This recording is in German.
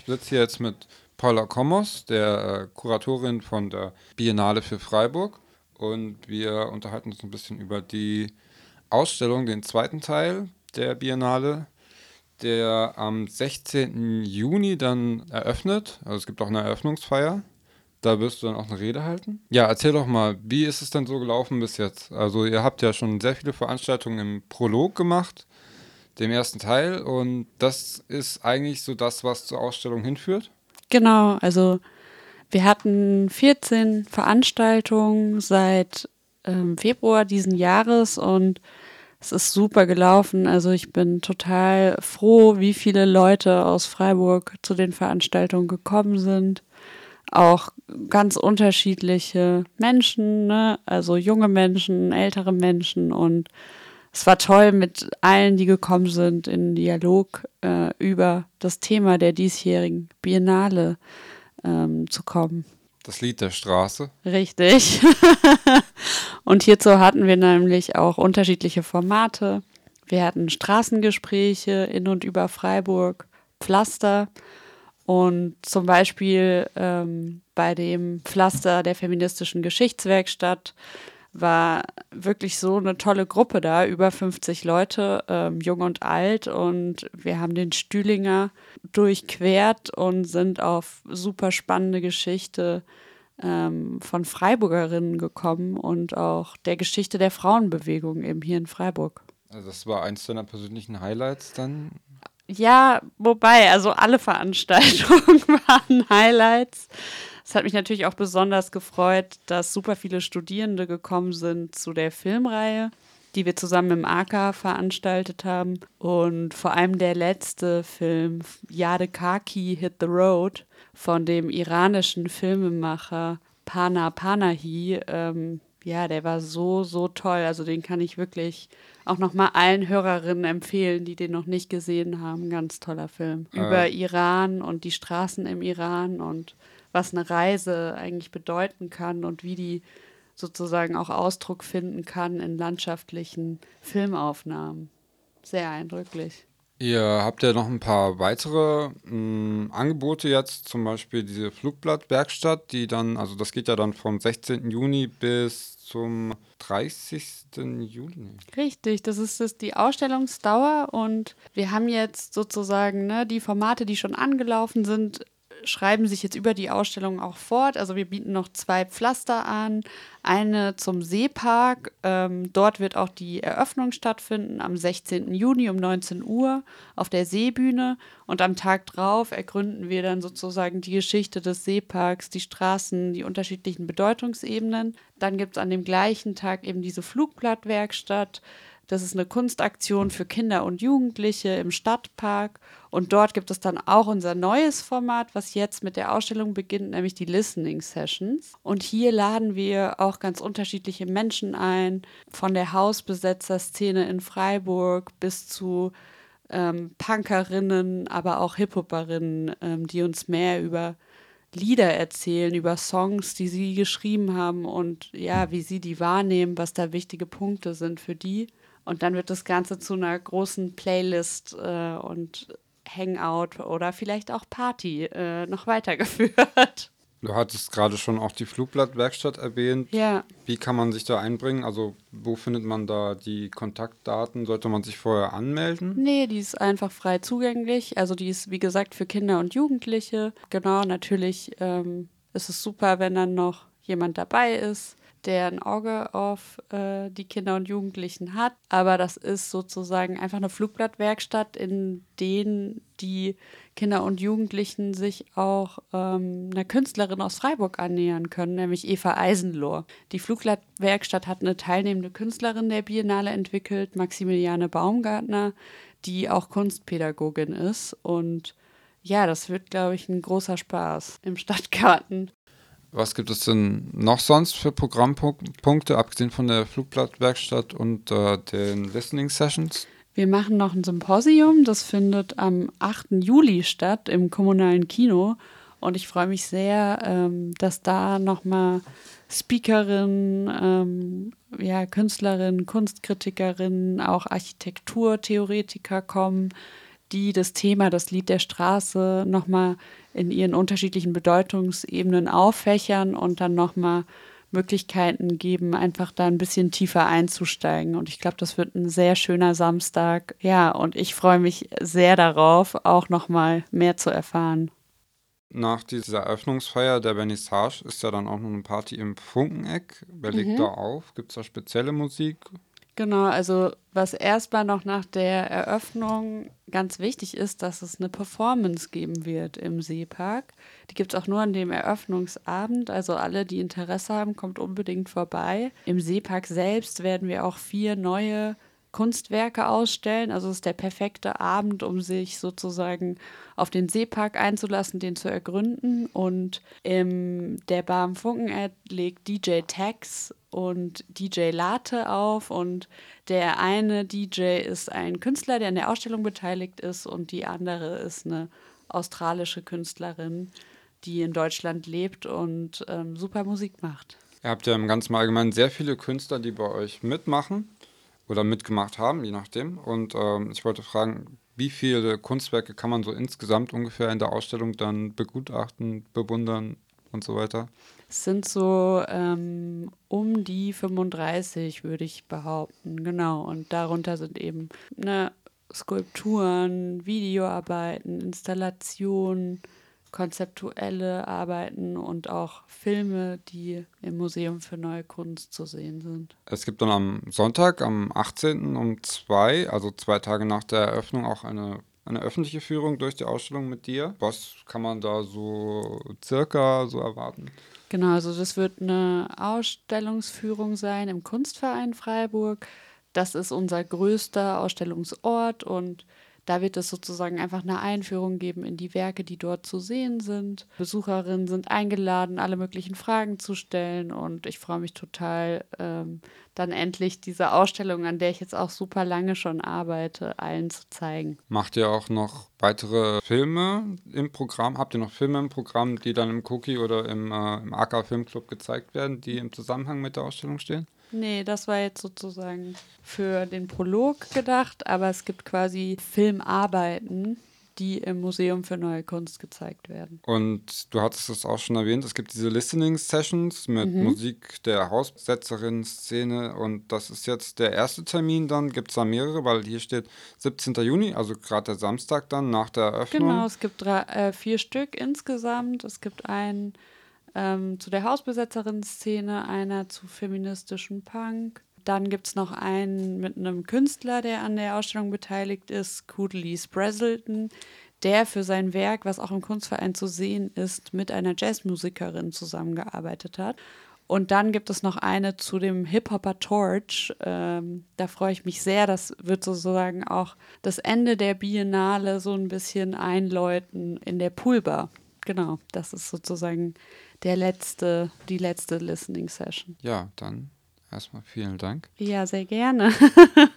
Ich sitze hier jetzt mit Paula Kommos, der äh, Kuratorin von der Biennale für Freiburg. Und wir unterhalten uns ein bisschen über die Ausstellung, den zweiten Teil der Biennale, der am 16. Juni dann eröffnet. Also es gibt auch eine Eröffnungsfeier. Da wirst du dann auch eine Rede halten. Ja, erzähl doch mal, wie ist es denn so gelaufen bis jetzt? Also ihr habt ja schon sehr viele Veranstaltungen im Prolog gemacht, dem ersten Teil. Und das ist eigentlich so das, was zur Ausstellung hinführt. Genau, also wir hatten 14 Veranstaltungen seit ähm, Februar diesen Jahres und es ist super gelaufen. Also ich bin total froh, wie viele Leute aus Freiburg zu den Veranstaltungen gekommen sind. Auch ganz unterschiedliche Menschen, ne? also junge Menschen, ältere Menschen und es war toll, mit allen, die gekommen sind, in Dialog äh, über das Thema der diesjährigen Biennale ähm, zu kommen. Das Lied der Straße. Richtig. und hierzu hatten wir nämlich auch unterschiedliche Formate. Wir hatten Straßengespräche in und über Freiburg, Pflaster und zum Beispiel ähm, bei dem Pflaster der feministischen Geschichtswerkstatt war wirklich so eine tolle Gruppe da, über 50 Leute, ähm, jung und alt. Und wir haben den Stühlinger durchquert und sind auf super spannende Geschichte ähm, von Freiburgerinnen gekommen und auch der Geschichte der Frauenbewegung eben hier in Freiburg. Also das war eins deiner persönlichen Highlights dann? Ja, wobei, also alle Veranstaltungen waren Highlights. Es hat mich natürlich auch besonders gefreut, dass super viele Studierende gekommen sind zu der Filmreihe, die wir zusammen im AK veranstaltet haben. Und vor allem der letzte Film, Yade Kaki Hit the Road, von dem iranischen Filmemacher Pana Panahi. Ähm, ja, der war so, so toll. Also den kann ich wirklich auch nochmal allen Hörerinnen empfehlen, die den noch nicht gesehen haben. Ganz toller Film. Äh. Über Iran und die Straßen im Iran und was eine Reise eigentlich bedeuten kann und wie die sozusagen auch Ausdruck finden kann in landschaftlichen Filmaufnahmen. Sehr eindrücklich. Ihr habt ja noch ein paar weitere mh, hm, Angebote jetzt, zum Beispiel diese Flugblattwerkstatt, die dann, also das geht ja dann vom 16. Juni bis zum 30. Juli. Richtig, das ist das die Ausstellungsdauer und wir haben jetzt sozusagen ne, die Formate, die schon angelaufen sind, schreiben sich jetzt über die Ausstellung auch fort. Also wir bieten noch zwei Pflaster an. Eine zum Seepark. Ähm, dort wird auch die Eröffnung stattfinden am 16. Juni um 19 Uhr auf der Seebühne. Und am Tag drauf ergründen wir dann sozusagen die Geschichte des Seeparks, die Straßen, die unterschiedlichen Bedeutungsebenen. Dann gibt es an dem gleichen Tag eben diese Flugblattwerkstatt. Das ist eine Kunstaktion für Kinder und Jugendliche im Stadtpark. Und dort gibt es dann auch unser neues Format, was jetzt mit der Ausstellung beginnt, nämlich die Listening Sessions. Und hier laden wir auch ganz unterschiedliche Menschen ein, von der Hausbesetzerszene in Freiburg bis zu ähm, Punkerinnen, aber auch Hip-Hoperinnen, ähm, die uns mehr über Lieder erzählen, über Songs, die sie geschrieben haben und ja, wie sie die wahrnehmen, was da wichtige Punkte sind für die. Und dann wird das Ganze zu einer großen Playlist äh, und Hangout oder vielleicht auch Party äh, noch weitergeführt. Du hattest gerade schon auch die Flugblattwerkstatt erwähnt. Ja. Wie kann man sich da einbringen? Also, wo findet man da die Kontaktdaten? Sollte man sich vorher anmelden? Nee, die ist einfach frei zugänglich. Also, die ist, wie gesagt, für Kinder und Jugendliche. Genau, natürlich ähm, ist es super, wenn dann noch jemand dabei ist der ein Auge auf äh, die Kinder und Jugendlichen hat. Aber das ist sozusagen einfach eine Flugblattwerkstatt, in denen die Kinder und Jugendlichen sich auch ähm, einer Künstlerin aus Freiburg annähern können, nämlich Eva Eisenlohr. Die Flugblattwerkstatt hat eine teilnehmende Künstlerin der Biennale entwickelt, Maximiliane Baumgartner, die auch Kunstpädagogin ist. Und ja, das wird, glaube ich, ein großer Spaß im Stadtgarten. Was gibt es denn noch sonst für Programmpunkte, abgesehen von der Flugblattwerkstatt und äh, den Listening Sessions? Wir machen noch ein Symposium, das findet am 8. Juli statt im kommunalen Kino. Und ich freue mich sehr, ähm, dass da nochmal Speakerinnen, ähm, ja, Künstlerinnen, Kunstkritikerinnen, auch Architekturtheoretiker kommen, die das Thema, das Lied der Straße nochmal in ihren unterschiedlichen Bedeutungsebenen auffächern und dann nochmal Möglichkeiten geben, einfach da ein bisschen tiefer einzusteigen. Und ich glaube, das wird ein sehr schöner Samstag. Ja, und ich freue mich sehr darauf, auch nochmal mehr zu erfahren. Nach dieser Eröffnungsfeier der Vernissage ist ja dann auch noch eine Party im Funkeneck. Wer legt mhm. da auf? Gibt es da spezielle Musik? Genau, also was erstmal noch nach der Eröffnung ganz wichtig ist, dass es eine Performance geben wird im Seepark. Die gibt es auch nur an dem Eröffnungsabend. Also alle, die Interesse haben, kommt unbedingt vorbei. Im Seepark selbst werden wir auch vier neue Kunstwerke ausstellen. Also es ist der perfekte Abend, um sich sozusagen auf den Seepark einzulassen, den zu ergründen. Und im der Bar am Funken legt DJ Tex und DJ Late auf. Und der eine DJ ist ein Künstler, der an der Ausstellung beteiligt ist, und die andere ist eine australische Künstlerin, die in Deutschland lebt und ähm, super Musik macht. Ihr habt ja im ganzen Allgemeinen sehr viele Künstler, die bei euch mitmachen oder mitgemacht haben, je nachdem. Und ähm, ich wollte fragen, wie viele Kunstwerke kann man so insgesamt ungefähr in der Ausstellung dann begutachten, bewundern und so weiter? Es sind so ähm, um die 35, würde ich behaupten, genau. Und darunter sind eben ne, Skulpturen, Videoarbeiten, Installationen, konzeptuelle Arbeiten und auch Filme, die im Museum für Neue Kunst zu sehen sind. Es gibt dann am Sonntag, am 18. um zwei, also zwei Tage nach der Eröffnung, auch eine, eine öffentliche Führung durch die Ausstellung mit dir. Was kann man da so circa so erwarten? Genau, also das wird eine Ausstellungsführung sein im Kunstverein Freiburg. Das ist unser größter Ausstellungsort und da wird es sozusagen einfach eine Einführung geben in die Werke, die dort zu sehen sind. Besucherinnen sind eingeladen, alle möglichen Fragen zu stellen und ich freue mich total, ähm, dann endlich diese Ausstellung, an der ich jetzt auch super lange schon arbeite, allen zu zeigen. Macht ihr auch noch weitere Filme im Programm? Habt ihr noch Filme im Programm, die dann im Cookie oder im, äh, im AK Filmclub gezeigt werden, die im Zusammenhang mit der Ausstellung stehen? Nee, das war jetzt sozusagen für den Prolog gedacht, aber es gibt quasi Filmarbeiten, die im Museum für Neue Kunst gezeigt werden. Und du hattest es auch schon erwähnt, es gibt diese Listening Sessions mit mhm. Musik der Hausbesetzerin Szene und das ist jetzt der erste Termin, dann gibt es da mehrere, weil hier steht 17. Juni, also gerade der Samstag dann nach der Eröffnung. Genau, es gibt drei, äh, vier Stück insgesamt. Es gibt einen ähm, zu der Hausbesetzerin-Szene, einer zu feministischem Punk. Dann gibt es noch einen mit einem Künstler, der an der Ausstellung beteiligt ist, Coodley Spreselton, der für sein Werk, was auch im Kunstverein zu sehen ist, mit einer Jazzmusikerin zusammengearbeitet hat. Und dann gibt es noch eine zu dem Hip-Hopper Torch. Ähm, da freue ich mich sehr. Das wird sozusagen auch das Ende der Biennale so ein bisschen einläuten in der Poolbar. Genau, das ist sozusagen der letzte, die letzte Listening Session. Ja, dann erstmal vielen Dank. Ja, sehr gerne.